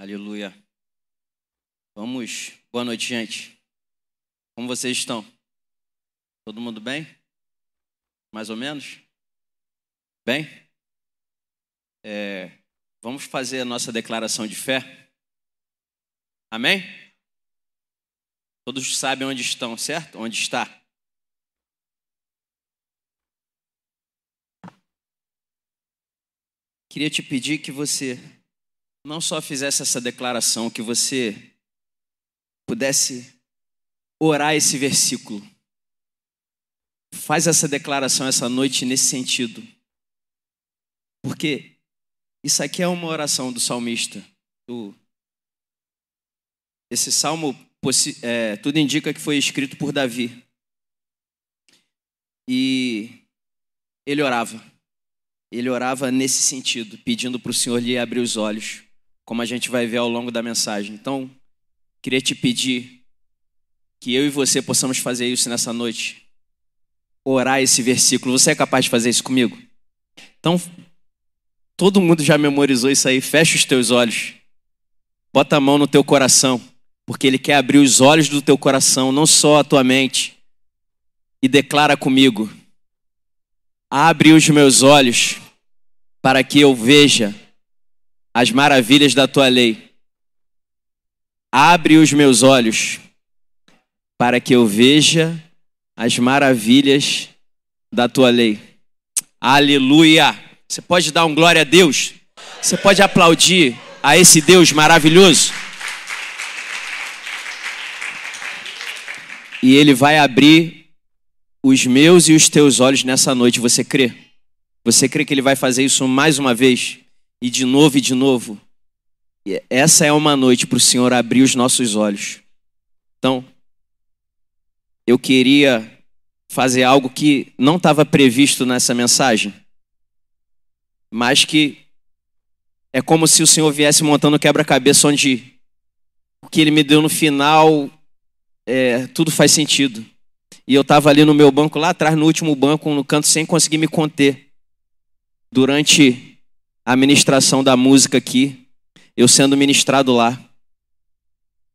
Aleluia. Vamos. Boa noite, gente. Como vocês estão? Todo mundo bem? Mais ou menos? Bem? É, vamos fazer a nossa declaração de fé. Amém? Todos sabem onde estão, certo? Onde está? Queria te pedir que você não só fizesse essa declaração, que você pudesse orar esse versículo. Faz essa declaração essa noite nesse sentido. Porque isso aqui é uma oração do salmista. Do... Esse salmo, é, tudo indica que foi escrito por Davi. E ele orava. Ele orava nesse sentido, pedindo para o Senhor lhe abrir os olhos, como a gente vai ver ao longo da mensagem. Então, queria te pedir que eu e você possamos fazer isso nessa noite. Orar esse versículo. Você é capaz de fazer isso comigo? Então, todo mundo já memorizou isso aí. Fecha os teus olhos. Bota a mão no teu coração, porque Ele quer abrir os olhos do teu coração, não só a tua mente. E declara comigo: Abre os meus olhos para que eu veja as maravilhas da tua lei. Abre os meus olhos para que eu veja as maravilhas da tua lei. Aleluia! Você pode dar um glória a Deus? Você pode aplaudir a esse Deus maravilhoso? E ele vai abrir os meus e os teus olhos nessa noite. Você crê? Você crê que ele vai fazer isso mais uma vez? E de novo e de novo? E essa é uma noite para o Senhor abrir os nossos olhos. Então, eu queria fazer algo que não estava previsto nessa mensagem, mas que é como se o Senhor viesse montando quebra-cabeça onde o que ele me deu no final, é, tudo faz sentido. E eu estava ali no meu banco, lá atrás, no último banco, no canto, sem conseguir me conter. Durante a ministração da música aqui, eu sendo ministrado lá,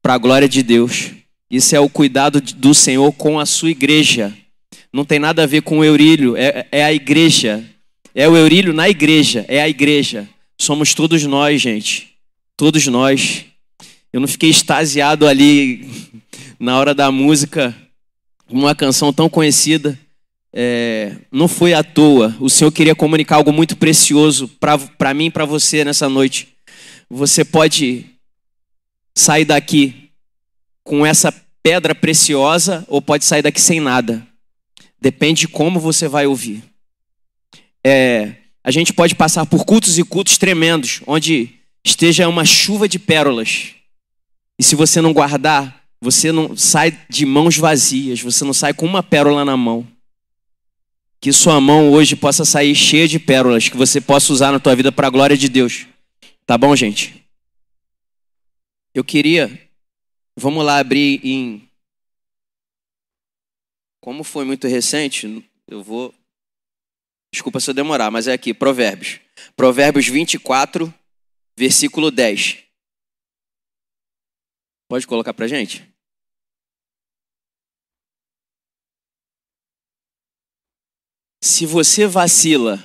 para a glória de Deus. Isso é o cuidado do Senhor com a sua igreja. Não tem nada a ver com o Eurílio, é, é a igreja. É o Eurílio na igreja, é a igreja. Somos todos nós, gente. Todos nós. Eu não fiquei extasiado ali na hora da música uma canção tão conhecida. É, não foi à toa. O Senhor queria comunicar algo muito precioso para mim e para você nessa noite. Você pode sair daqui com essa pedra preciosa ou pode sair daqui sem nada. Depende de como você vai ouvir. É, a gente pode passar por cultos e cultos tremendos, onde esteja uma chuva de pérolas. E se você não guardar, você não sai de mãos vazias, você não sai com uma pérola na mão. Que sua mão hoje possa sair cheia de pérolas que você possa usar na tua vida para a glória de Deus. Tá bom, gente? Eu queria, vamos lá abrir em como foi muito recente, eu vou Desculpa se eu demorar, mas é aqui, Provérbios. Provérbios 24, versículo 10. Pode colocar pra gente? Se você vacila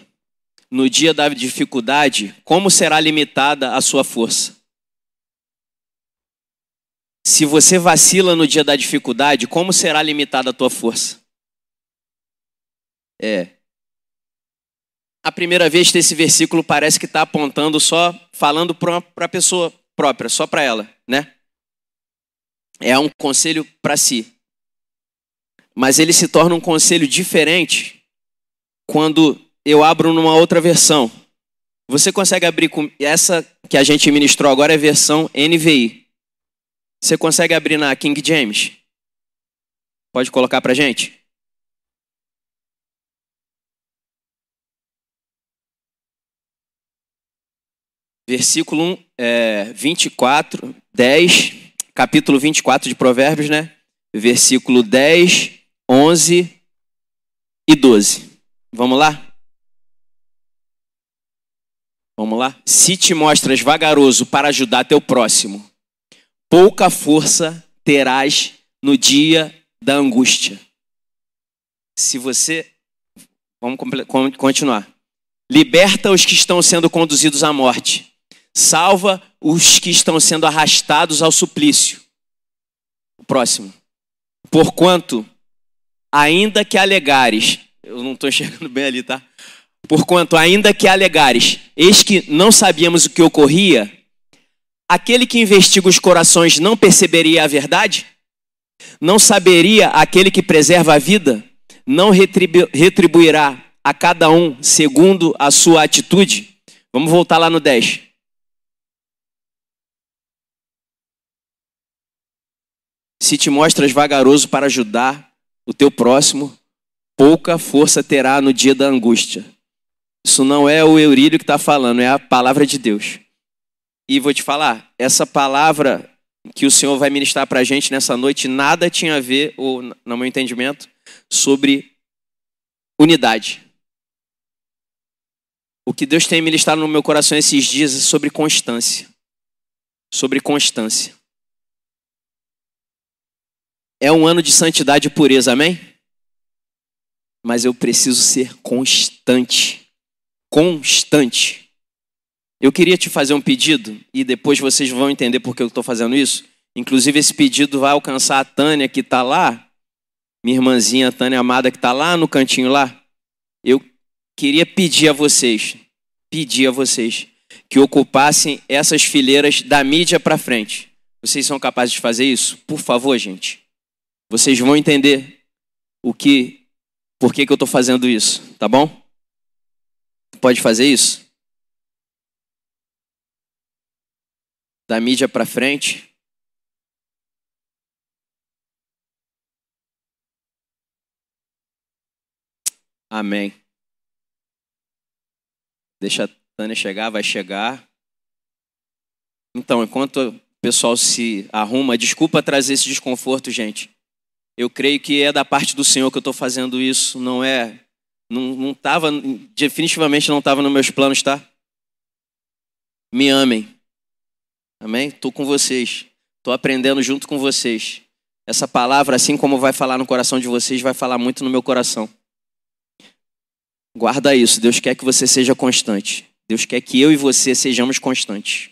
no dia da dificuldade, como será limitada a sua força? Se você vacila no dia da dificuldade, como será limitada a tua força? É. A primeira vez que esse versículo parece que está apontando só, falando para a pessoa própria, só para ela, né? É um conselho para si. Mas ele se torna um conselho diferente quando eu abro numa outra versão. Você consegue abrir com essa que a gente ministrou agora é versão NVI. Você consegue abrir na King James? Pode colocar para gente? Versículo é, 24, 10, capítulo 24 de Provérbios, né? Versículo 10, 11 e 12. Vamos lá? Vamos lá? Se te mostras vagaroso para ajudar teu próximo, pouca força terás no dia da angústia. Se você. Vamos continuar. Liberta os que estão sendo conduzidos à morte. Salva os que estão sendo arrastados ao suplício. O próximo. Porquanto, ainda que alegares. Eu não estou enxergando bem ali, tá? Porquanto, ainda que alegares, eis que não sabíamos o que ocorria, aquele que investiga os corações não perceberia a verdade? Não saberia aquele que preserva a vida? Não retribu retribuirá a cada um segundo a sua atitude? Vamos voltar lá no 10. Se te mostras vagaroso para ajudar o teu próximo, pouca força terá no dia da angústia. Isso não é o Eurílio que está falando, é a palavra de Deus. E vou te falar, essa palavra que o Senhor vai ministrar para a gente nessa noite, nada tinha a ver, ou no meu entendimento, sobre unidade. O que Deus tem ministrado no meu coração esses dias é sobre constância. Sobre constância. É um ano de santidade e pureza, amém? Mas eu preciso ser constante constante. Eu queria te fazer um pedido e depois vocês vão entender por que eu estou fazendo isso. Inclusive, esse pedido vai alcançar a Tânia que está lá, minha irmãzinha Tânia Amada que está lá no cantinho lá. Eu queria pedir a vocês, pedir a vocês que ocupassem essas fileiras da mídia para frente. Vocês são capazes de fazer isso? Por favor, gente. Vocês vão entender o que, por que, que eu estou fazendo isso, tá bom? Pode fazer isso? Da mídia para frente. Amém. Deixa a Tânia chegar, vai chegar. Então, enquanto o pessoal se arruma, desculpa trazer esse desconforto, gente. Eu creio que é da parte do Senhor que eu estou fazendo isso, não é não, não tava, definitivamente não estava nos meus planos, tá? Me amem. Amém? Estou com vocês. Estou aprendendo junto com vocês. Essa palavra, assim como vai falar no coração de vocês, vai falar muito no meu coração. Guarda isso. Deus quer que você seja constante. Deus quer que eu e você sejamos constantes.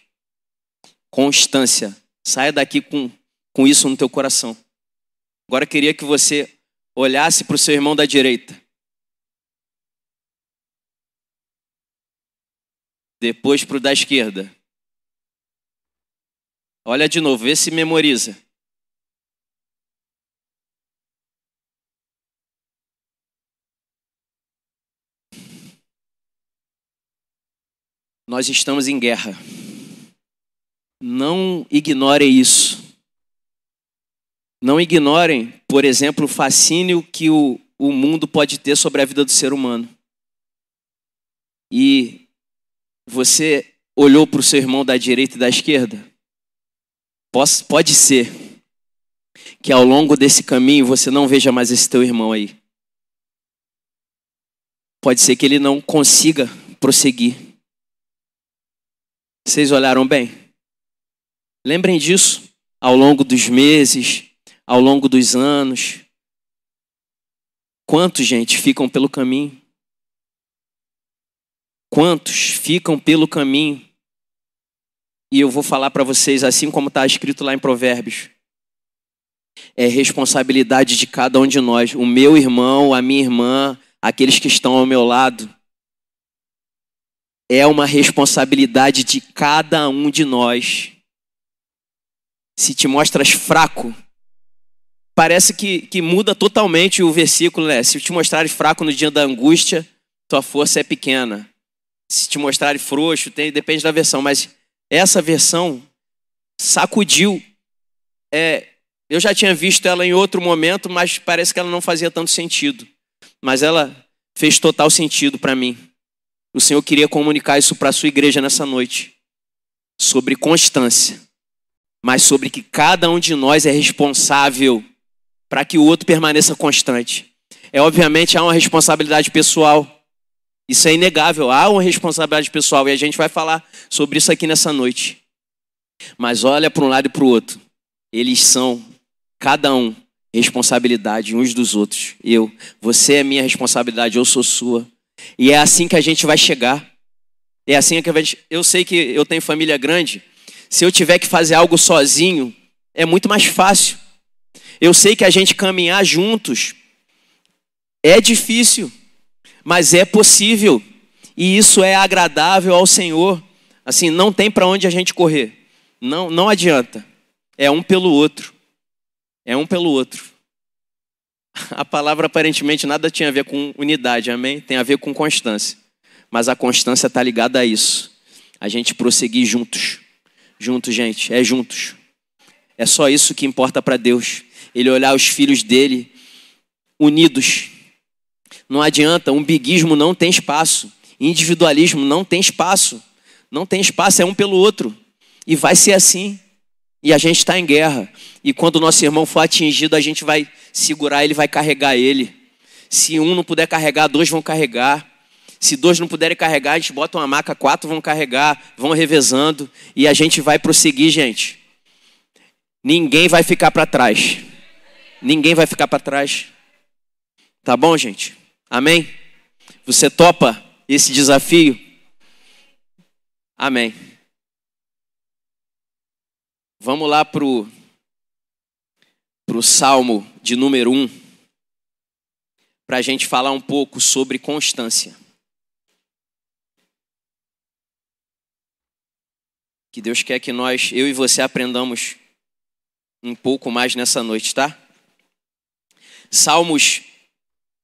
Constância. Saia daqui com, com isso no teu coração. Agora queria que você olhasse para o seu irmão da direita. Depois para o da esquerda. Olha de novo, vê se memoriza. Nós estamos em guerra. Não ignorem isso. Não ignorem, por exemplo, o fascínio que o, o mundo pode ter sobre a vida do ser humano. E você olhou para o seu irmão da direita e da esquerda? Pode ser que ao longo desse caminho você não veja mais esse teu irmão aí. Pode ser que ele não consiga prosseguir. Vocês olharam bem? Lembrem disso ao longo dos meses, ao longo dos anos. Quantos, gente, ficam pelo caminho? Quantos ficam pelo caminho? E eu vou falar para vocês, assim como está escrito lá em Provérbios. É responsabilidade de cada um de nós, o meu irmão, a minha irmã, aqueles que estão ao meu lado. É uma responsabilidade de cada um de nós. Se te mostras fraco, parece que, que muda totalmente o versículo, né? Se te mostrares fraco no dia da angústia, tua força é pequena se te mostrarem frouxo, tem, depende da versão, mas essa versão sacudiu. É, eu já tinha visto ela em outro momento, mas parece que ela não fazia tanto sentido. Mas ela fez total sentido para mim. O Senhor queria comunicar isso para a sua igreja nessa noite. Sobre constância, mas sobre que cada um de nós é responsável para que o outro permaneça constante. É obviamente há uma responsabilidade pessoal Isso é inegável, há uma responsabilidade pessoal e a gente vai falar sobre isso aqui nessa noite. Mas olha para um lado e para o outro. Eles são, cada um, responsabilidade uns dos outros. Eu, você é minha responsabilidade, eu sou sua. E é assim que a gente vai chegar. É assim que eu sei que eu tenho família grande. Se eu tiver que fazer algo sozinho, é muito mais fácil. Eu sei que a gente caminhar juntos é difícil, mas é possível. E isso é agradável ao Senhor. Assim, não tem para onde a gente correr. Não, não adianta. É um pelo outro. É um pelo outro. A palavra aparentemente nada tinha a ver com unidade, amém? Tem a ver com constância. Mas a constância está ligada a isso. A gente prosseguir juntos. Juntos, gente, é juntos. É só isso que importa para Deus. Ele olhar os filhos dele unidos. Não adianta, um biguismo não tem espaço. Individualismo não tem espaço. Não tem espaço, é um pelo outro. E vai ser assim. E a gente está em guerra. E quando o nosso irmão for atingido, a gente vai segurar ele, vai carregar ele. Se um não puder carregar, dois vão carregar. Se dois não puderem carregar, a gente bota uma maca, quatro vão carregar, vão revezando. E a gente vai prosseguir, gente. Ninguém vai ficar para trás. Ninguém vai ficar para trás. Tá bom, gente? Amém? Você topa esse desafio? Amém. Vamos lá para o Salmo de número 1, para a gente falar um pouco sobre constância. Que Deus quer que nós, eu e você, aprendamos um pouco mais nessa noite, tá? Salmos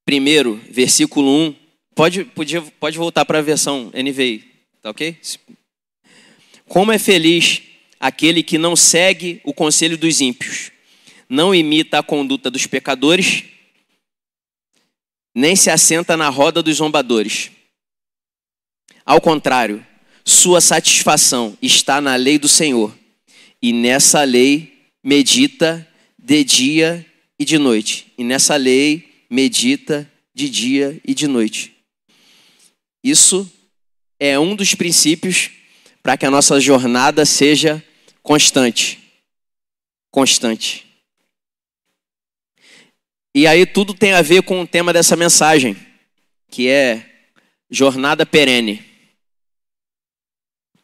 1, versículo 1. Pode, pode, pode voltar para a versão NVI, tá ok? Como é feliz aquele que não segue o conselho dos ímpios, não imita a conduta dos pecadores, nem se assenta na roda dos zombadores. Ao contrário, sua satisfação está na lei do Senhor, e nessa lei medita de dia e de noite. E nessa lei medita de dia e de noite. Isso é um dos princípios para que a nossa jornada seja constante. Constante. E aí tudo tem a ver com o tema dessa mensagem, que é jornada perene.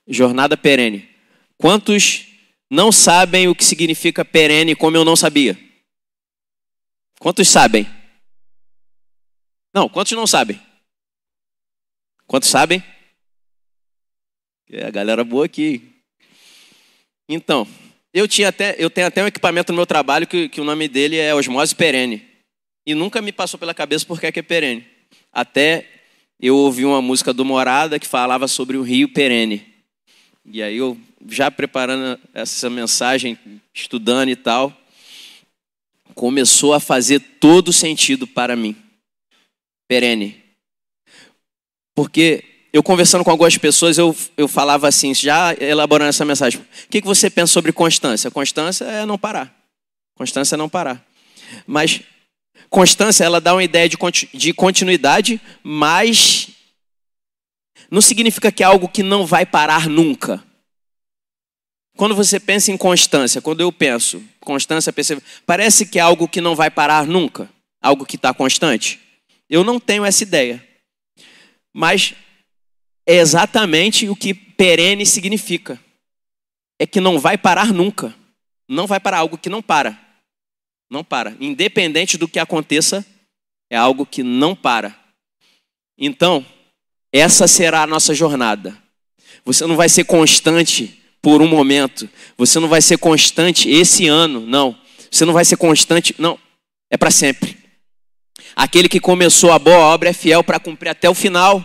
Jornada perene. Quantos não sabem o que significa perene como eu não sabia? Quantos sabem? Não, quantos não sabem? Quantos sabem? É a galera boa aqui. Então, eu, tinha até, eu tenho até um equipamento no meu trabalho que, que o nome dele é osmose perene. E nunca me passou pela cabeça por é, que é perene. Até eu ouvi uma música do Morada que falava sobre o rio perene. E aí eu, já preparando essa mensagem, estudando e tal, começou a fazer todo sentido para mim. Perene. Porque eu conversando com algumas pessoas, eu, eu falava assim, já elaborando essa mensagem. O que, que você pensa sobre constância? Constância é não parar. Constância é não parar. Mas constância, ela dá uma ideia de, de continuidade, mas não significa que é algo que não vai parar nunca. Quando você pensa em constância, quando eu penso constância, parece que é algo que não vai parar nunca, algo que está constante. Eu não tenho essa ideia. Mas é exatamente o que perene significa. É que não vai parar nunca. Não vai parar algo que não para. Não para. Independente do que aconteça, é algo que não para. Então, essa será a nossa jornada. Você não vai ser constante por um momento. Você não vai ser constante esse ano, não. Você não vai ser constante, não. É para sempre. Aquele que começou a boa obra é fiel para cumprir até o final.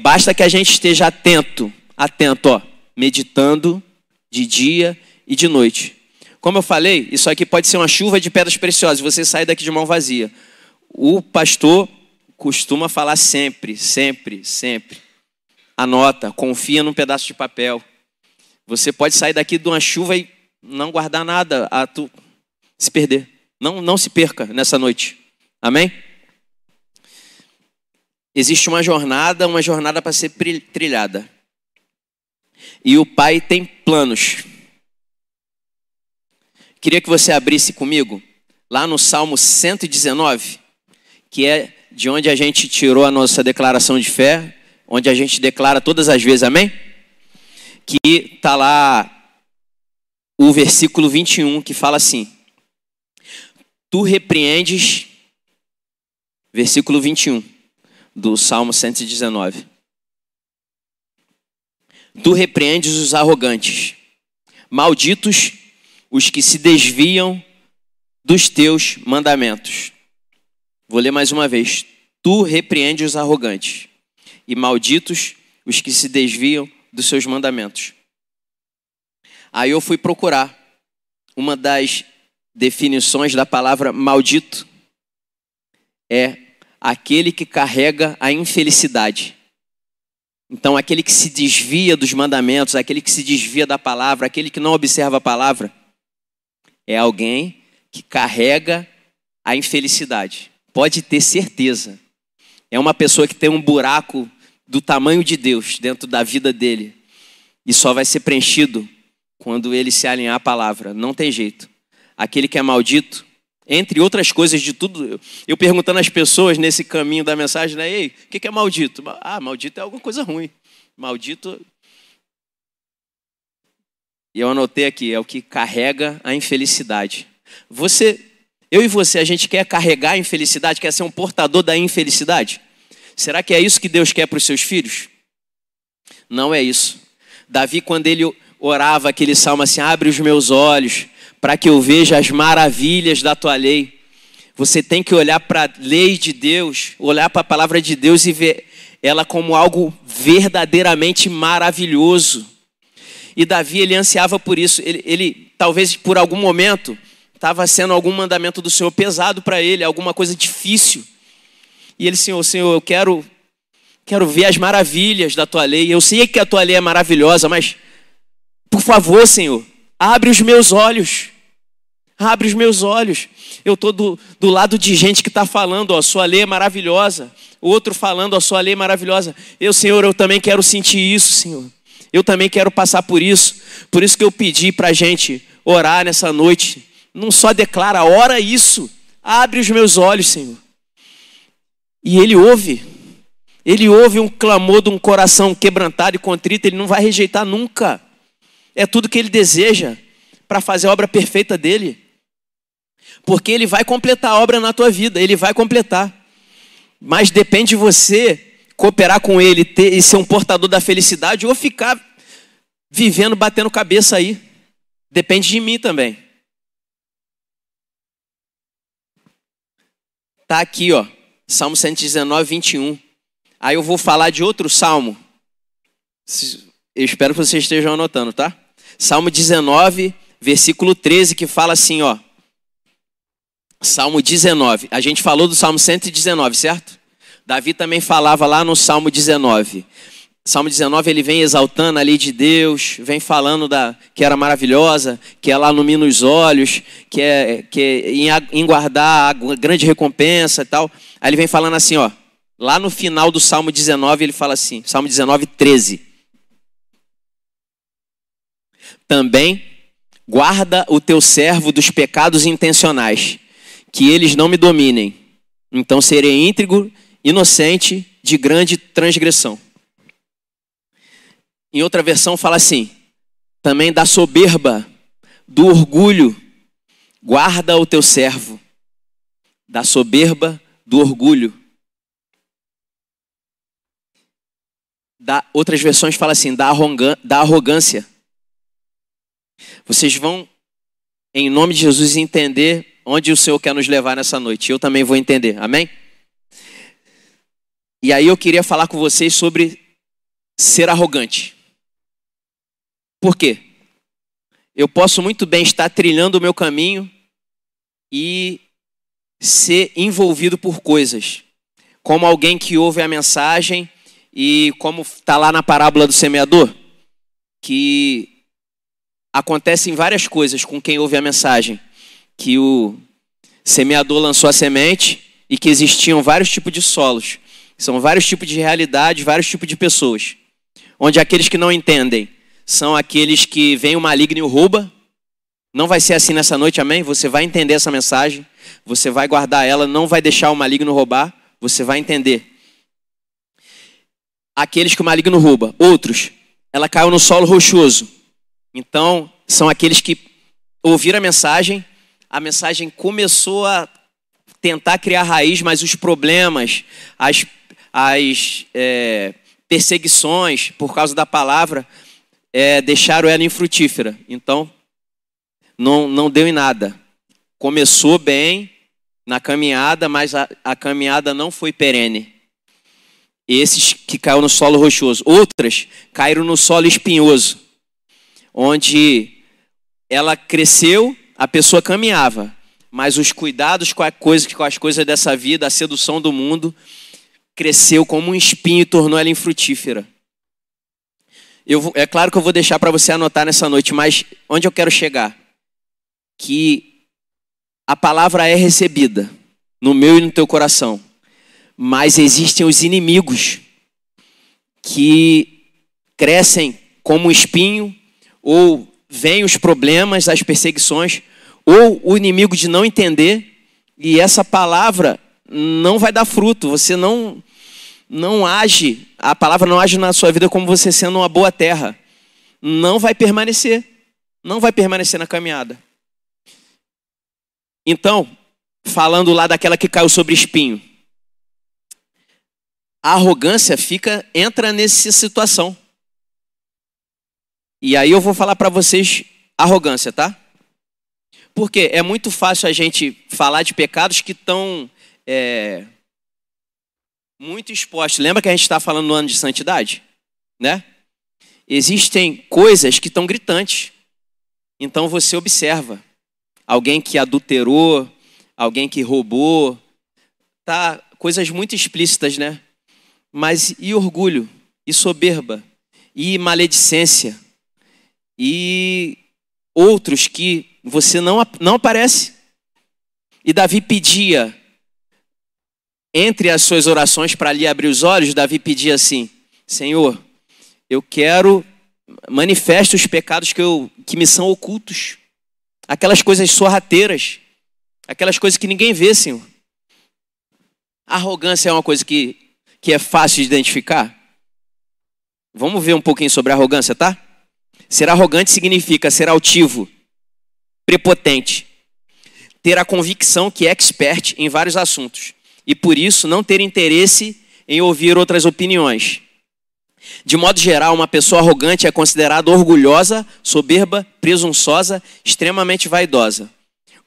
Basta que a gente esteja atento, atento, ó, meditando de dia e de noite. Como eu falei, isso aqui pode ser uma chuva de pedras preciosas, você sai daqui de mão vazia. O pastor costuma falar sempre, sempre, sempre. Anota, confia num pedaço de papel. Você pode sair daqui de uma chuva e não guardar nada, a tu se perder. Não, não se perca nessa noite. Amém? existe uma jornada, uma jornada para ser trilhada. E o Pai tem planos. Queria que você abrisse comigo lá no Salmo 119, que é de onde a gente tirou a nossa declaração de fé, onde a gente declara todas as vezes, amém? Que está lá o versículo 21, que fala assim: Tu repreendes, versículo 21 do Salmo 119. Tu repreendes os arrogantes, malditos os que se desviam dos teus mandamentos. Vou ler mais uma vez. Tu repreendes os arrogantes, e malditos os que se desviam dos seus mandamentos. Aí eu fui procurar uma das definições da palavra maldito é aquele que carrega a infelicidade. Então, aquele que se desvia dos mandamentos, aquele que se desvia da palavra, aquele que não observa a palavra, é alguém que carrega a infelicidade. Pode ter certeza. É uma pessoa que tem um buraco do tamanho de Deus dentro da vida dele. E só vai ser preenchido quando ele se alinhar à palavra. Não tem jeito. Aquele que é maldito, entre outras coisas de tudo, eu perguntando às pessoas nesse caminho da mensagem, né? Ei, o que é maldito? Ah, maldito é alguma coisa ruim. Maldito. E eu anotei aqui, é o que carrega a infelicidade. Você, eu e você, a gente quer carregar a infelicidade, quer ser um portador da infelicidade? Será que é isso que Deus quer para os seus filhos? Não é isso. Davi, quando ele orava aquele salmo assim: abre os meus olhos para que eu veja as maravilhas da tua lei. Você tem que olhar para a lei de Deus, olhar para a palavra de Deus e ver ela como algo verdadeiramente maravilhoso. E Davi, ele ansiava por isso. Ele, ele talvez por algum momento, estava sendo algum mandamento do Senhor pesado para ele, alguma coisa difícil. E ele, Senhor, Senhor, eu quero, quero ver as maravilhas da tua lei. Eu sei que a tua lei é maravilhosa, mas, por favor, Senhor, abre os meus olhos. Abre os meus olhos. Eu estou do, do lado de gente que está falando, ó, sua lei é maravilhosa. O outro falando, a sua lei é maravilhosa. Eu, Senhor, eu também quero sentir isso, Senhor. Eu também quero passar por isso. Por isso que eu pedi para a gente orar nessa noite. Não só declara, ora isso. Abre os meus olhos, Senhor. E Ele ouve. Ele ouve um clamor de um coração quebrantado e contrito. Ele não vai rejeitar nunca. É tudo que Ele deseja para fazer a obra perfeita dele. Porque ele vai completar a obra na tua vida, ele vai completar. Mas depende de você cooperar com ele ter, e ser um portador da felicidade ou ficar vivendo batendo cabeça aí. Depende de mim também. Tá aqui, ó, Salmo 119, 21. Aí eu vou falar de outro salmo. Eu espero que vocês estejam anotando, tá? Salmo 19, versículo 13, que fala assim, ó. Salmo 19. A gente falou do Salmo 119, certo? Davi também falava lá no Salmo 19. Salmo 19 ele vem exaltando a lei de Deus, vem falando da que era maravilhosa, que ela ilumina os olhos, que é que é em, em guardar a grande recompensa e tal. Aí ele vem falando assim, ó, lá no final do Salmo 19 ele fala assim, Salmo 19, 13. Também Guarda o teu servo dos pecados intencionais, que eles não me dominem. Então serei íntegro, inocente, de grande transgressão. Em outra versão fala assim: também da soberba, do orgulho, guarda o teu servo. Da soberba, do orgulho. Da, outras versões fala assim, da arrogância. Vocês vão, em nome de Jesus, entender onde o Senhor quer nos levar nessa noite. Eu também vou entender. Amém? E aí eu queria falar com vocês sobre ser arrogante. Por quê? Eu posso muito bem estar trilhando o meu caminho e ser envolvido por coisas. Como alguém que ouve a mensagem e como está lá na parábola do semeador, que acontecem várias coisas com quem ouve a mensagem. Que o semeador lançou a semente e que existiam vários tipos de solos. São vários tipos de realidades, vários tipos de pessoas. Onde aqueles que não entendem são aqueles que vem o maligno e o rouba. Não vai ser assim nessa noite, amém? Você vai entender essa mensagem, você vai guardar ela, não vai deixar o maligno roubar, você vai entender. Aqueles que o maligno rouba, outros, ela caiu no solo rochoso. Então, são aqueles que ouviram a mensagem, a mensagem começou a tentar criar raiz, mas os problemas, as, as é, perseguições por causa da palavra é, deixaram ela infrutífera. Então, não, não deu em nada. Começou bem na caminhada, mas a, a caminhada não foi perene. Esses que caiu no solo rochoso. Outras caíram no solo espinhoso, onde ela cresceu, a pessoa caminhava, mas os cuidados com, a coisa, com as coisas dessa vida, a sedução do mundo, cresceu como um espinho e tornou ela infrutífera. Eu, é claro que eu vou deixar para você anotar nessa noite, mas onde eu quero chegar? Que a palavra é recebida no meu e no teu coração, mas existem os inimigos que crescem como espinho, ou vêm os problemas, as perseguições, ou o inimigo de não entender, e essa palavra não vai dar fruto, você não não age, a palavra não age na sua vida como você sendo uma boa terra, não vai permanecer. Não vai permanecer na caminhada. Então, falando lá daquela que caiu sobre espinho, a arrogância fica entra nessa situação. E aí eu vou falar para vocês arrogância, tá? Porque é muito fácil a gente falar de pecados que estão é, muito exposto. Lembra que a gente está falando no ano de santidade? Né? Existem coisas que estão gritantes. Então você observa. Alguém que adulterou, alguém que roubou, tá coisas muito explícitas, né? Mas e orgulho, e soberba, e maledicência, e outros que você não, não aparece. E Davi pedia entre as suas orações para ali abrir os olhos, Davi pedia assim: Senhor, eu quero manifeste os pecados que, eu, que me são ocultos, aquelas coisas sorrateiras, aquelas coisas que ninguém vê, Senhor. arrogância é uma coisa que, que é fácil de identificar. Vamos ver um pouquinho sobre arrogância, tá? Ser arrogante significa ser altivo, prepotente, ter a convicção que é expert em vários assuntos e por isso não ter interesse em ouvir outras opiniões. De modo geral, uma pessoa arrogante é considerada orgulhosa, soberba, presunçosa, extremamente vaidosa.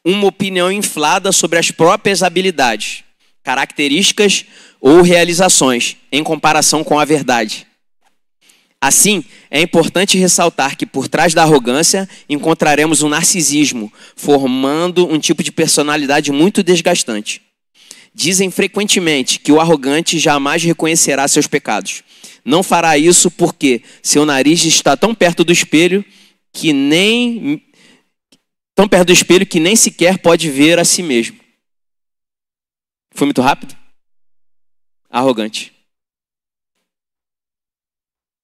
Uma opinião inflada sobre as próprias habilidades, características ou realizações em comparação com a verdade. Assim, é importante ressaltar que por trás da arrogância encontraremos um narcisismo, formando um tipo de personalidade muito desgastante. Dizem frequentemente que o arrogante jamais reconhecerá seus pecados. Não fará isso porque seu nariz está tão perto do espelho que nem tão perto do espelho que nem sequer pode ver a si mesmo. Foi muito rápido? Arrogante.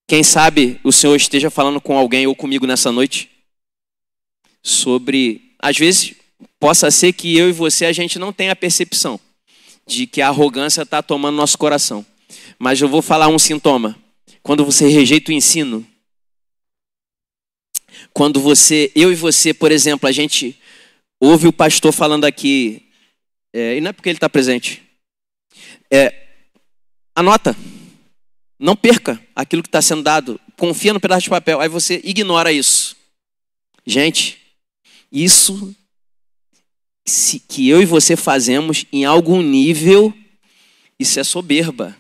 Quem sabe o Senhor esteja falando com alguém ou comigo nessa noite sobre, às vezes, possa ser que eu e você a gente não tenha a percepção de que a arrogância está tomando nosso coração. Mas eu vou falar um sintoma. Quando você rejeita o ensino, quando você, eu e você, por exemplo, a gente ouve o pastor falando aqui, é, e não é porque ele está presente. É, anota, não perca aquilo que está sendo dado, confia no pedaço de papel, aí você ignora isso. Gente, isso que eu e você fazemos em algum nível, isso é soberba.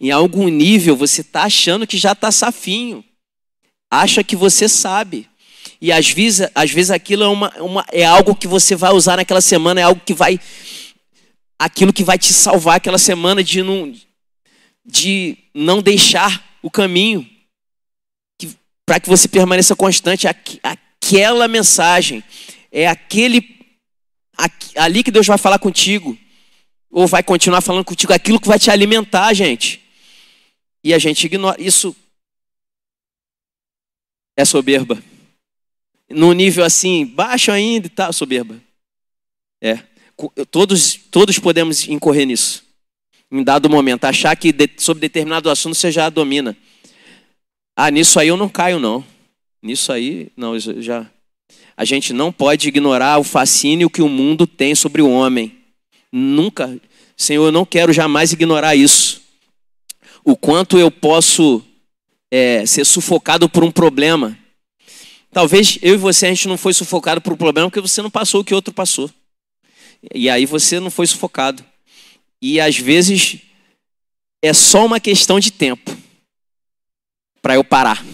Em algum nível você está achando que já está safinho. Acha que você sabe. E às vezes, às vezes aquilo é, uma, uma, é algo que você vai usar naquela semana, é algo que vai. Aquilo que vai te salvar aquela semana de não, de não deixar o caminho. Para que você permaneça constante. Aquela mensagem é aquele ali que Deus vai falar contigo. Ou vai continuar falando contigo aquilo que vai te alimentar, gente. E a gente ignora. Isso é soberba. No nível assim, baixo ainda e tal, soberba. É. Todos, todos podemos incorrer nisso. Em dado momento, achar que de, sobre determinado assunto você já domina. Ah, nisso aí eu não caio, não. Nisso aí, não, já. A gente não pode ignorar o fascínio que o mundo tem sobre o homem. Nunca. Senhor, eu não quero jamais ignorar isso. O quanto eu posso é, ser sufocado por um problema. Talvez eu e você a gente não foi sufocado por um problema porque você não passou o que outro passou. E aí você não foi sufocado. E às vezes é só uma questão de tempo para eu parar.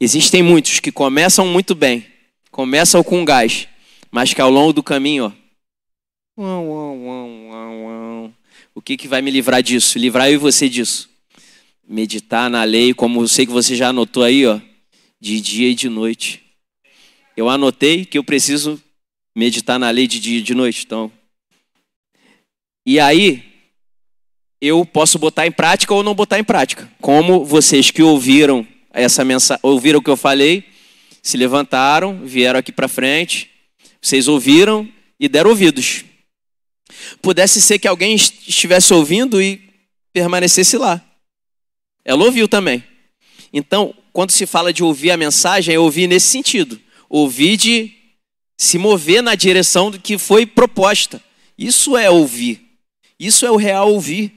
Existem muitos que começam muito bem, começam com gás, mas que ao longo do caminho, ó, o que, que vai me livrar disso? Livrar eu e você disso. Meditar na lei, como eu sei que você já anotou aí, ó, de dia e de noite. Eu anotei que eu preciso meditar na lei de dia e de noite, então. E aí, eu posso botar em prática ou não botar em prática. Como vocês que ouviram essa mensagem, ouviram o que eu falei, se levantaram, vieram aqui para frente, vocês ouviram e deram ouvidos. Pudesse ser que alguém estivesse ouvindo e permanecesse lá. Ela ouviu também. Então, quando se fala de ouvir a mensagem, é ouvir nesse sentido. Ouvir de se mover na direção do que foi proposta. Isso é ouvir. Isso é o real ouvir.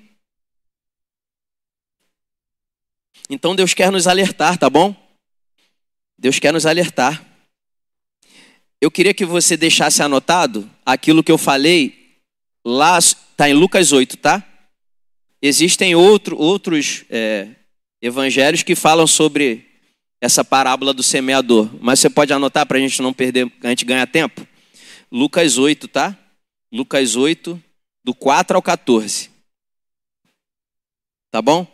Então Deus quer nos alertar, tá bom? Deus quer nos alertar. Eu queria que você deixasse anotado aquilo que eu falei lá, está em Lucas 8, tá? Existem outro, outros é, evangelhos que falam sobre essa parábola do semeador, mas você pode anotar para a gente não perder, a gente ganhar tempo? Lucas 8, tá? Lucas 8, do 4 ao 14. Tá bom?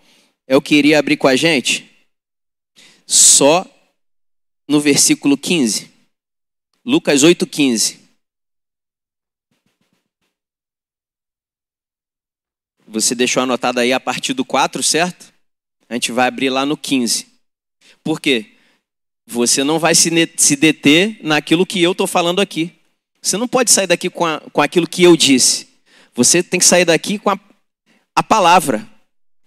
Eu queria abrir com a gente só no versículo 15. Lucas 8, 15. Você deixou anotado aí a partir do 4, certo? A gente vai abrir lá no 15. Por quê? Você não vai se, deter naquilo que eu estou falando aqui. Você não pode sair daqui com, a, com aquilo que eu disse. Você tem que sair daqui com a, a palavra.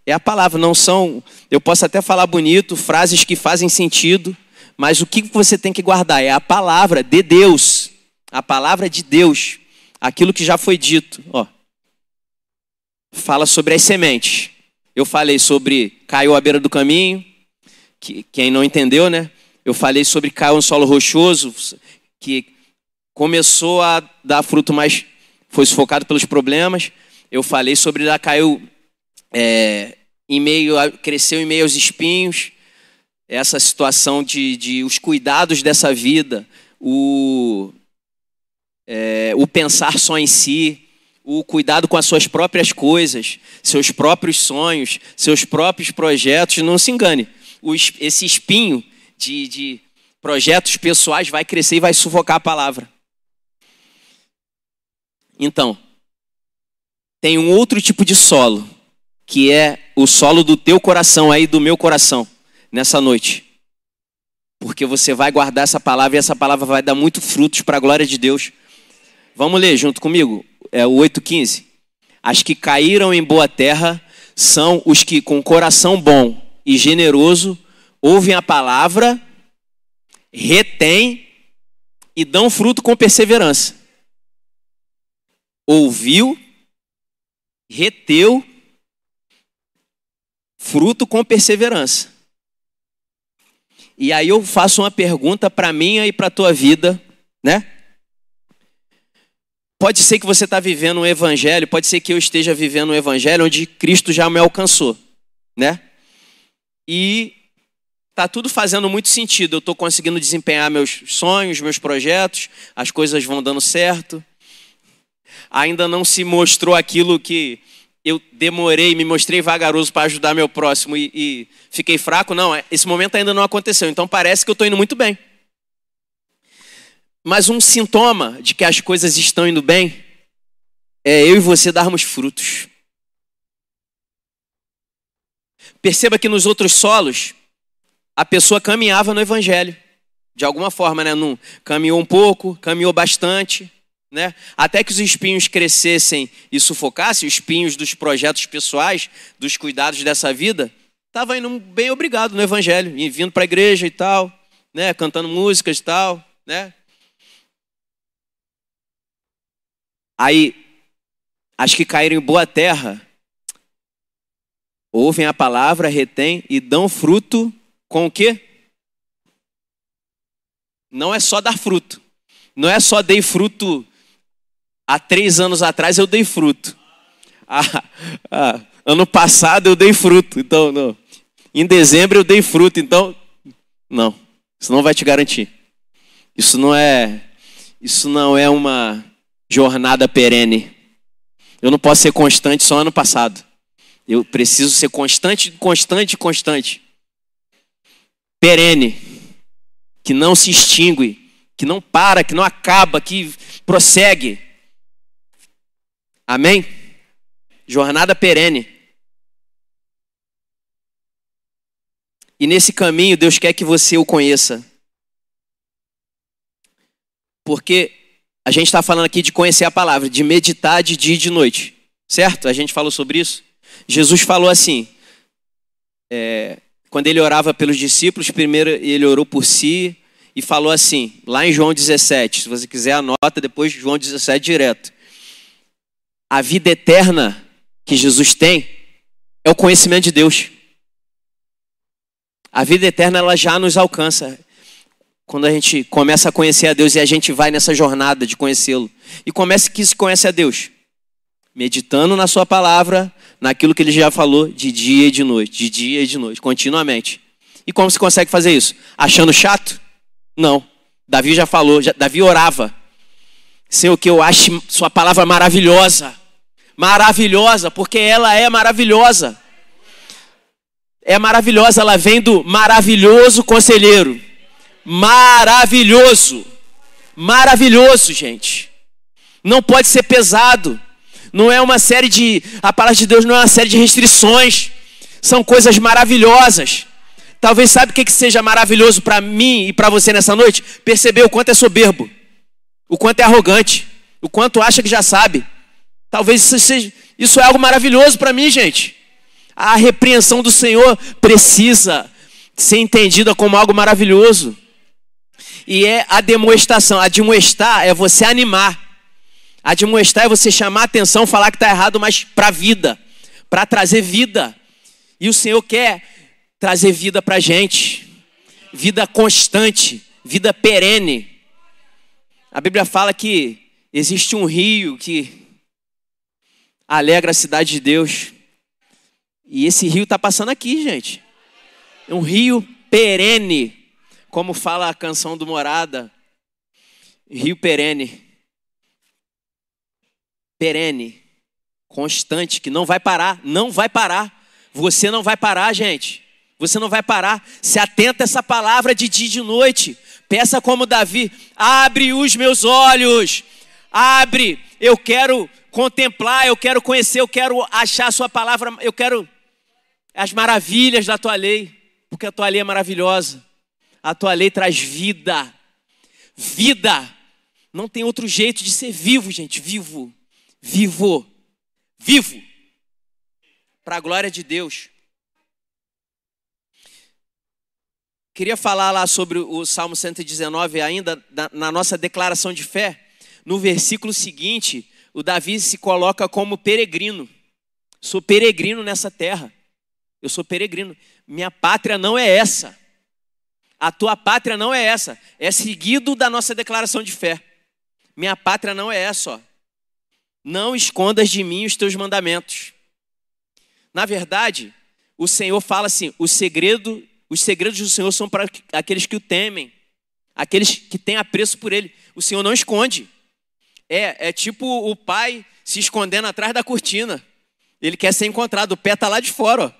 É a palavra, não são. Eu posso até falar bonito, frases que fazem sentido, mas o que você tem que guardar é a palavra de Deus. A palavra de Deus. Aquilo que já foi dito. Ó. Fala sobre as sementes. Eu falei sobre caiu à beira do caminho, que, quem não entendeu, né? Eu falei sobre caiu no solo rochoso, que começou a dar fruto, mas foi sufocado pelos problemas. Eu falei sobre lá caiu é, em meio a, cresceu em meio aos espinhos, essa situação de, de os cuidados dessa vida, o, é, o pensar só em si, o cuidado com as suas próprias coisas, seus próprios sonhos, seus próprios projetos. Não se engane, esse espinho de, de projetos pessoais vai crescer e vai sufocar a palavra. Então, tem um outro tipo de solo, que é o solo do teu coração aí, do meu coração, nessa noite. Porque você vai guardar essa palavra e essa palavra vai dar muito frutos para a glória de Deus. Vamos ler junto comigo? É o 8,15. As que caíram em boa terra são os que, com coração bom e generoso, ouvem a palavra, retêm e dão fruto com perseverança. Ouviu, reteu fruto com perseverança. E aí eu faço uma pergunta para mim e para tua vida, né? Pode ser que você está vivendo um evangelho, pode ser que eu esteja vivendo um evangelho onde Cristo já me alcançou, né? E tá tudo fazendo muito sentido. Eu estou conseguindo desempenhar meus sonhos, meus projetos, as coisas vão dando certo. Ainda não se mostrou aquilo que eu demorei, me mostrei vagaroso para ajudar meu próximo e, e, fiquei fraco. Não, é, esse momento ainda não aconteceu. Então parece que eu estou indo muito bem. Mas um sintoma de que as coisas estão indo bem é eu e você darmos frutos. Perceba que nos outros solos, a pessoa caminhava no evangelho. De alguma forma, né? Num, caminhou um pouco, caminhou bastante, né? Até que os espinhos crescessem e sufocassem, os espinhos dos projetos pessoais, dos cuidados dessa vida, estava indo bem obrigado no evangelho, vindo para a igreja e tal, né? Cantando músicas e tal, né? Aí, as que caíram em boa terra, ouvem a palavra, retêm e dão fruto com o quê? Não é só dar fruto. Não é só dei fruto. Há três anos atrás eu dei fruto. Ah, ah, ano passado eu dei fruto. Então, não. Em dezembro eu dei fruto. Então, não. Isso não vai te garantir. Isso não é. Isso não é uma jornada perene. Eu não posso ser constante só ano passado. Eu preciso ser constante, constante, constante. Perene que não se extingue, que não para, que não acaba, que prossegue. Amém? Jornada perene. E nesse caminho, Deus quer que você o conheça. Porque a gente está falando aqui de conhecer a palavra, de meditar de dia e de noite. Certo? A gente falou sobre isso. Jesus falou assim: é, quando ele orava pelos discípulos, primeiro ele orou por si e falou assim, lá em João 17, se você quiser anota depois de João 17 direto. A vida eterna que Jesus tem é o conhecimento de Deus. A vida eterna ela já nos alcança quando a gente começa a conhecer a Deus e a gente vai nessa jornada de conhecê-lo. E começa que se conhece a Deus, meditando na sua palavra, naquilo que ele já falou de dia e de noite, de dia e de noite, continuamente. E como se consegue fazer isso? Achando chato? Não. Davi já falou, já, Davi orava. Senhor, que eu ache sua palavra maravilhosa. Maravilhosa, porque ela é maravilhosa. É maravilhosa, ela vem do maravilhoso conselheiro. Maravilhoso. Maravilhoso, gente. Não pode ser pesado. Não é uma série de. A palavra de Deus não é uma série de restrições. São coisas maravilhosas. Talvez sabe o que, que seja maravilhoso para mim e para você nessa noite? Perceber o quanto é soberbo, o quanto é arrogante, o quanto acha que já sabe. Talvez isso, seja, isso é algo maravilhoso para mim, gente. A repreensão do Senhor precisa ser entendida como algo maravilhoso. E é a demonstração. A demonstrar é você animar. A demonstrar é você chamar a atenção, falar que está errado, mas para a vida, para trazer vida. E o Senhor quer trazer vida para a gente, vida constante, vida perene. A Bíblia fala que existe um rio que alegra a cidade de Deus. E esse rio está passando aqui, gente. É um rio perene, como fala a canção do Morada. Rio perene perene, constante, que não vai parar, não vai parar. Você não vai parar, gente. Você não vai parar. Se atenta a essa palavra de dia e de noite. Peça como Davi: abre os meus olhos, abre. Eu quero contemplar, eu quero conhecer, eu quero achar a Sua palavra, eu quero as maravilhas da Tua lei, porque a Tua lei é maravilhosa. A Tua lei traz vida. Vida. Não tem outro jeito de ser vivo, gente. Vivo vivo, vivo, para a glória de Deus. Queria falar lá sobre o Salmo 119 ainda, na nossa declaração de fé. No versículo seguinte, o Davi se coloca como peregrino. Sou peregrino nessa terra. Eu sou peregrino. Minha pátria não é essa. A tua pátria não é essa. É seguido da nossa declaração de fé. Minha pátria não é essa, ó. Não escondas de mim os teus mandamentos. Na verdade, o Senhor fala assim: o segredo, os segredos do Senhor são para aqueles que o temem, aqueles que têm apreço por Ele. O Senhor não esconde. É, é tipo o pai se escondendo atrás da cortina. Ele quer ser encontrado, o pé está lá de fora. Ó.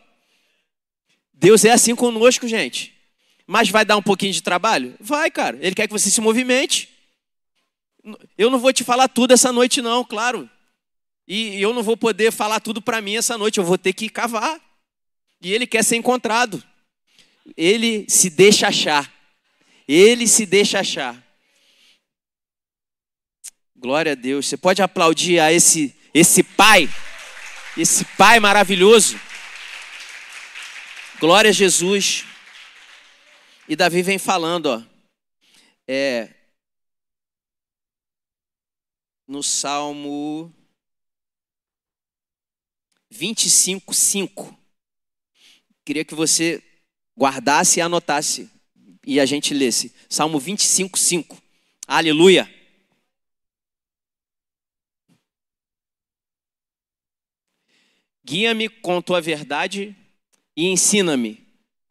Deus é assim conosco, gente. Mas vai dar um pouquinho de trabalho? Vai, cara. Ele quer que você se movimente. Eu não vou te falar tudo essa noite, não, claro. E eu não vou poder falar tudo para mim essa noite, eu vou ter que cavar. E ele quer ser encontrado. Ele se deixa achar. Ele se deixa achar. Glória a Deus. Você pode aplaudir a esse esse pai, esse pai maravilhoso. Glória a Jesus. E Davi vem falando, ó, é, no Salmo 25, 5. Queria que você guardasse e anotasse e a gente lesse. Salmo 25, 5. Aleluia. Guia-me com tua verdade e ensina-me,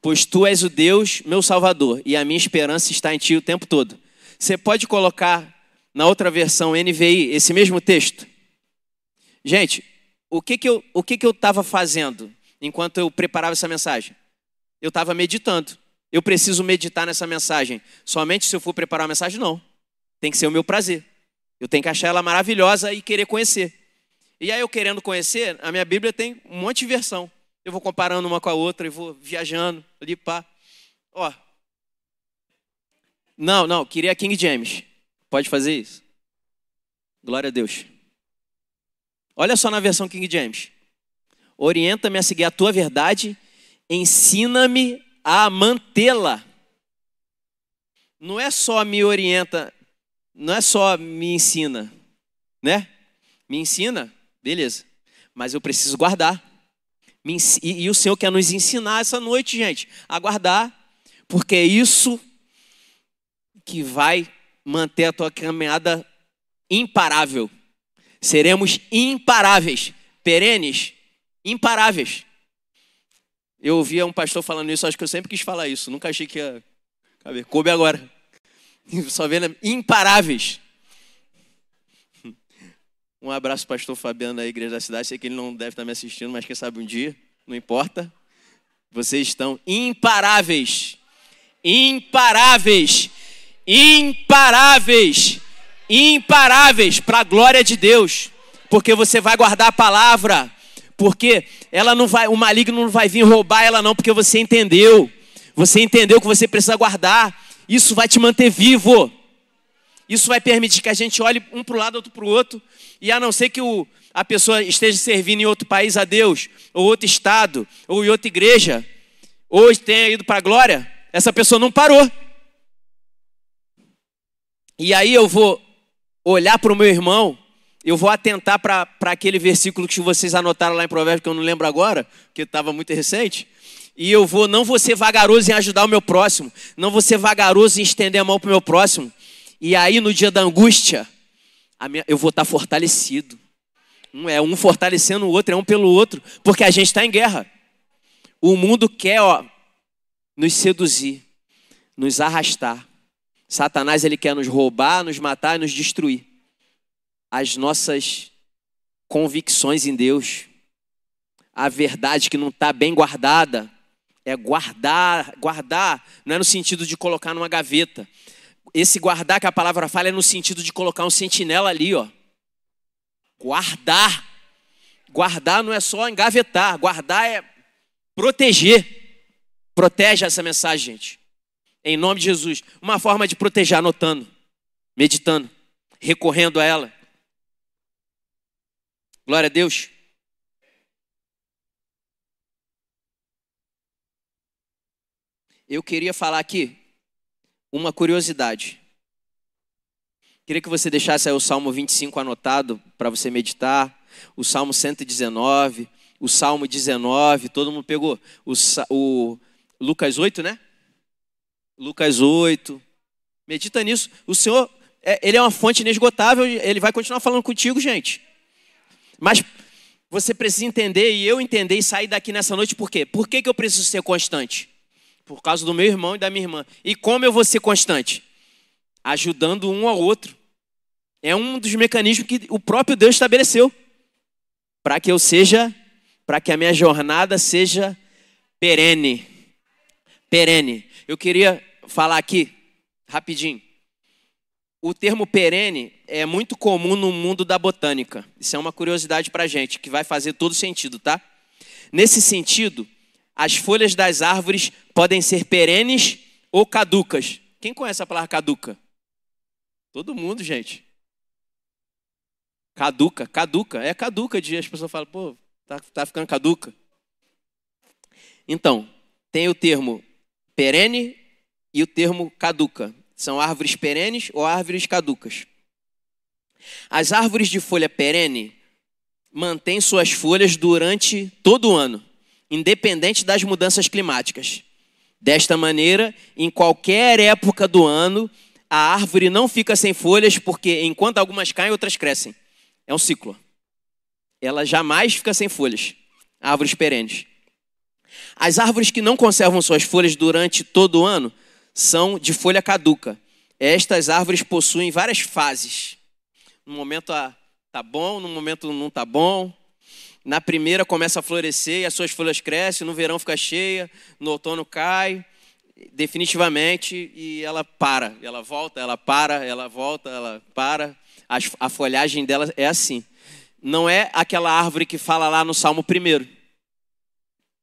pois tu és o Deus, meu Salvador, e a minha esperança está em ti o tempo todo. Você pode colocar na outra versão NVI esse mesmo texto? Gente, o que, que eu o que, que eu estava fazendo enquanto eu preparava essa mensagem? Eu estava meditando. Eu preciso meditar nessa mensagem somente se eu for preparar uma mensagem? Não. Tem que ser o meu prazer. Eu tenho que achar ela maravilhosa e querer conhecer. E aí eu querendo conhecer, a minha Bíblia tem um monte de versão. Eu vou comparando uma com a outra e vou viajando ali, pá. Ó. Não, não, queria King James. Pode fazer isso? Glória a Deus. Olha só na versão King James. Orienta-me a seguir a tua verdade, ensina-me a mantê-la. Não é só me orienta, não é só me ensina, né? Me ensina, Beleza. Mas eu preciso guardar. E, o Senhor quer nos ensinar essa noite, gente, a guardar, porque é isso que vai manter a tua caminhada imparável. Seremos imparáveis, perenes, imparáveis. Eu ouvia um pastor falando isso, acho que eu sempre quis falar isso, nunca achei que ia. Coube agora. Só vendo imparáveis. Um abraço, pastor Fabiano, da Igreja da Cidade. Sei que ele não deve estar me assistindo, mas quem sabe um dia, não importa. Vocês estão imparáveis. Imparáveis. Imparáveis. Imparáveis para a glória de Deus. Porque você vai guardar a palavra. Porque ela não vai, o maligno não vai vir roubar ela não, porque você entendeu. Você entendeu que você precisa guardar. Isso vai te manter vivo. Isso vai permitir que a gente olhe um para o lado, outro para o outro e a não ser que o, a pessoa esteja servindo em outro país a Deus, ou outro estado, ou em outra igreja, ou tenha ido para a glória, essa pessoa não parou. E aí eu vou olhar para o meu irmão, eu vou atentar para aquele versículo que vocês anotaram lá em Provérbios, que eu não lembro agora, que estava muito recente. E eu vou, não vou ser vagaroso em ajudar o meu próximo, não vou ser vagaroso em estender a mão para o meu próximo. E aí, no dia da angústia, minha, eu vou estar fortalecido. Um é um fortalecendo o outro, é um pelo outro, porque a gente está em guerra. O mundo quer ó, nos seduzir, nos arrastar. Satanás ele quer nos roubar, nos matar e nos destruir. As nossas convicções em Deus, a verdade que não está bem guardada, é guardar, guardar, não é no sentido de colocar numa gaveta, esse guardar que a palavra fala é no sentido de colocar um sentinela ali, ó. Guardar. Guardar não é só engavetar, guardar é proteger. Protege essa mensagem, gente. Em nome de Jesus. Uma forma de proteger, anotando, meditando, recorrendo a ela. Glória a Deus. Eu queria falar aqui uma curiosidade. Queria que você deixasse aí o Salmo 25 anotado para você meditar, o Salmo 119, o Salmo 19, todo mundo pegou? O, o Lucas 8, né? Lucas 8. Medita nisso. O Senhor, é, ele é uma fonte inesgotável, ele vai continuar falando contigo, gente. Mas você precisa entender, e eu entender, e sair daqui nessa noite, por quê? Por que, que eu preciso ser constante? Por causa do meu irmão e da minha irmã. E como eu vou ser constante? Ajudando um ao outro. É um dos mecanismos que o próprio Deus estabeleceu. Para que eu seja, para que a minha jornada seja perene. Perene. Eu queria falar aqui, rapidinho. o termo perene é muito comum no mundo da botânica. Isso é uma curiosidade para gente, que vai fazer todo sentido, tá? Nesse sentido, as folhas das árvores podem ser perenes ou caducas. Quem conhece a palavra caduca? Todo mundo, gente. Caduca, caduca, é caduca de as pessoas falam, pô, tá, tá ficando caduca. Então, tem o termo perene e o termo caduca. São árvores perenes ou árvores caducas. As árvores de folha perene mantêm suas folhas durante todo o ano, independente das mudanças climáticas. Desta maneira, em qualquer época do ano, a árvore não fica sem folhas, porque enquanto algumas caem, outras crescem. É um ciclo. Ela jamais fica sem folhas. Árvores perenes. As árvores que não conservam suas folhas durante todo o ano são de folha caduca. Estas árvores possuem várias fases. No momento tá bom, no momento não tá bom. Na primeira começa a florescer e as suas folhas crescem, no verão fica cheia, no outono cai, definitivamente, e ela para, ela volta, ela para, ela volta, ela para. A, folhagem dela é assim. Não é aquela árvore que fala lá no Salmo 1.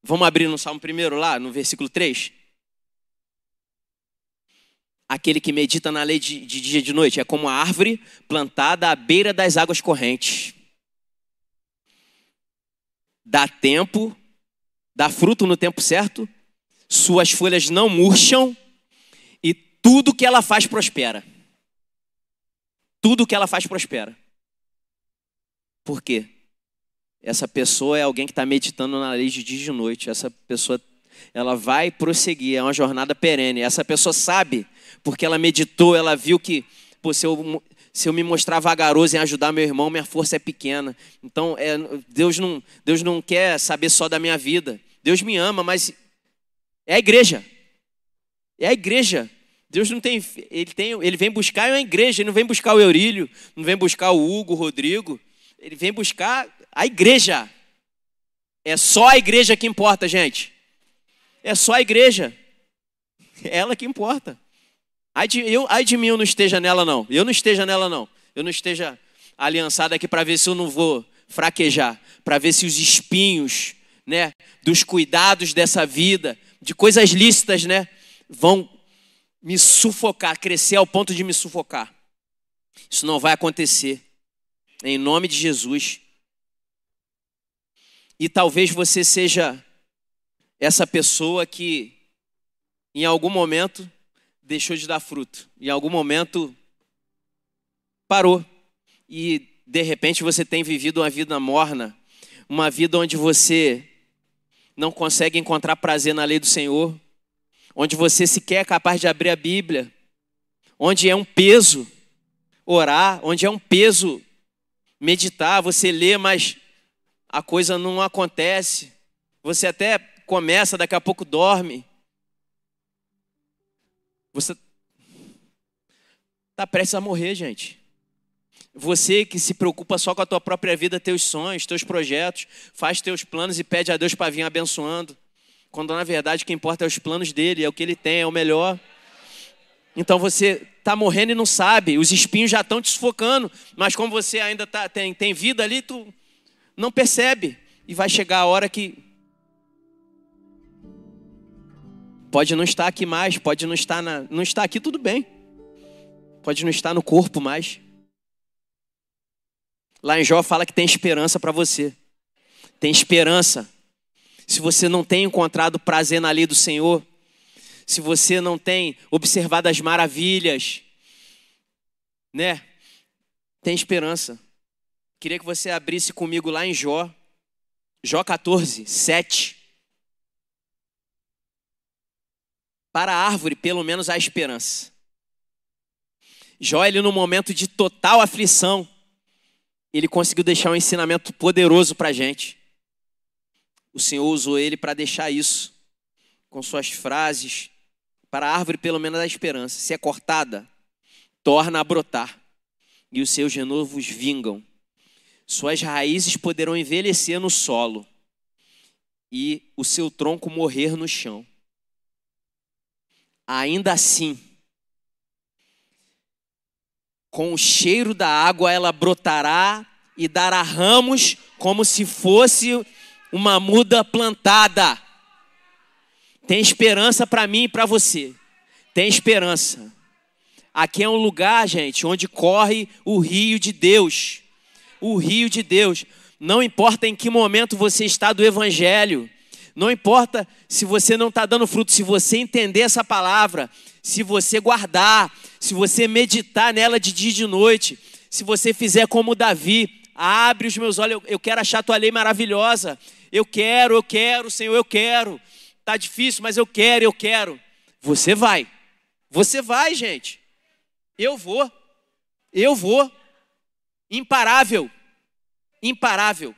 Vamos abrir no Salmo 1 lá, no versículo 3? aquele que medita na lei de, de dia e de noite. É como a árvore plantada à beira das águas correntes. Dá tempo, dá fruto no tempo certo, suas folhas não murcham e tudo que ela faz prospera. Tudo que ela faz prospera. Por quê? Essa pessoa é alguém que está meditando na lei de dia e de noite. Essa pessoa ela vai prosseguir, é uma jornada perene. Essa pessoa sabe, porque ela meditou, ela viu que, pô, se eu, se eu me mostrar vagaroso em ajudar meu irmão, minha força é pequena. Então, é, Deus, não, Deus não quer saber só da minha vida. Deus me ama, mas é a igreja. É a igreja. Deus não tem, ele tem, ele vem buscar uma igreja, ele não vem buscar o Eurílio, não vem buscar o Hugo, o Rodrigo. Ele vem buscar a igreja. É só a igreja que importa, gente. É só a igreja. É ela que importa. Ai de, eu, ai de mim eu não esteja nela, não. Eu não esteja nela, não. Eu não esteja aliançado aqui para ver se eu não vou fraquejar. Para ver se os espinhos, né, dos cuidados dessa vida, de coisas lícitas, né, vão me sufocar, crescer ao ponto de me sufocar. Isso não vai acontecer. Em nome de Jesus. E talvez você seja essa pessoa que em algum momento deixou de dar fruto, em algum momento parou e de repente você tem vivido uma vida morna, uma vida onde você não consegue encontrar prazer na lei do Senhor, onde você sequer é capaz de abrir a Bíblia, onde é um peso orar, onde é um peso meditar, você lê, mas a coisa não acontece. Você até começa, daqui a pouco dorme. Você está prestes a morrer, gente. Você que se preocupa só com a tua própria vida, teus sonhos, teus projetos, faz teus planos e pede a Deus para vir abençoando. Quando na verdade o que importa é os planos dele, é o que ele tem, é o melhor. Então você está morrendo e não sabe, os espinhos já estão te sufocando, mas como você ainda tá, tem, tem vida ali, tu não percebe. E vai chegar a hora que Pode não estar aqui mais, pode não estar na, não estar aqui tudo bem. Pode não estar no corpo mais. Lá em Jó fala que tem esperança para você. Tem esperança. Se você não tem encontrado prazer na lei do Senhor, se você não tem observado as maravilhas, né? Tem esperança. Queria que você abrisse comigo lá em Jó, Jó 14, 7. Para a árvore, pelo menos há esperança. Jó, ele no momento de total aflição, ele conseguiu deixar um ensinamento poderoso para a gente. O Senhor usou ele para deixar isso, com suas frases. Para a árvore, pelo menos há esperança. Se é cortada, torna a brotar, e os seus renovos vingam. Suas raízes poderão envelhecer no solo, e o seu tronco morrer no chão ainda assim, Com o cheiro da água ela brotará e dará ramos como se fosse uma muda plantada. Tem esperança para mim e para você. Tem esperança. Aqui é um lugar, gente, onde corre o rio de Deus. O rio de Deus. Não importa em que momento você está do Evangelho. Não importa se você não está dando fruto, se você entender essa palavra, se você guardar, se você meditar nela de dia e de noite, se você fizer como Davi, abre os meus olhos, eu, quero achar tua lei maravilhosa. Eu quero, eu quero, Senhor, eu quero. Tá difícil, mas eu quero, eu quero. Você vai. Você vai, gente. Eu vou. Eu vou. Imparável. Imparável.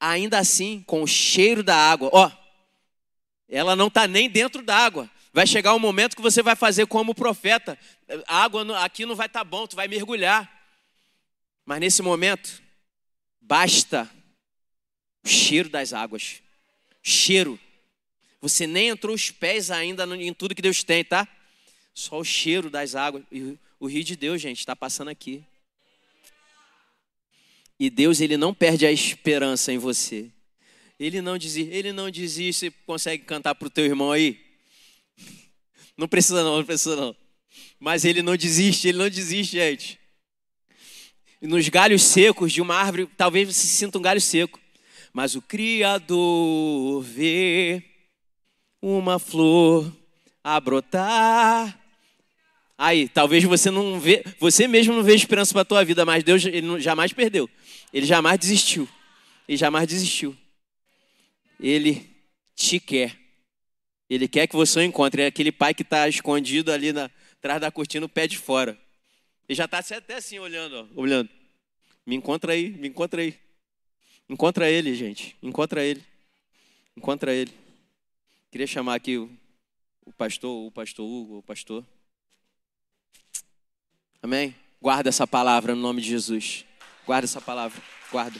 Ainda assim, com o cheiro da água. Ó, ela não está nem dentro da água. Vai chegar um momento que você vai fazer como o profeta. A água aqui não vai estar tá bom, tu vai mergulhar. Mas nesse momento, basta o cheiro das águas. Cheiro. Você nem entrou os pés ainda em tudo que Deus tem, tá? Só o cheiro das águas. E o rio de Deus, gente, está passando aqui. E Deus, ele não perde a esperança em você. Ele não desiste, ele não desiste. Você consegue cantar para o teu irmão aí? Não precisa não, não precisa não. Mas ele não desiste, ele não desiste, gente. Nos galhos secos de uma árvore, talvez você sinta um galho seco. Mas o Criador vê uma flor a brotar. Aí, talvez você não vê, você mesmo não vê esperança para a tua vida, mas Deus ele não, jamais perdeu. Ele jamais desistiu. Ele jamais desistiu. Ele te quer. Ele quer que você o encontre. É aquele pai que está escondido ali na, atrás da cortina, o pé de fora. Ele já está até assim olhando, ó, olhando. Me encontra aí, me encontra aí. Encontra ele, gente. Encontra ele. Encontra ele. Queria chamar aqui o, o pastor, o pastor Hugo, o pastor. Amém? Guarda essa palavra no nome de Jesus. Guarda essa palavra. Guarda.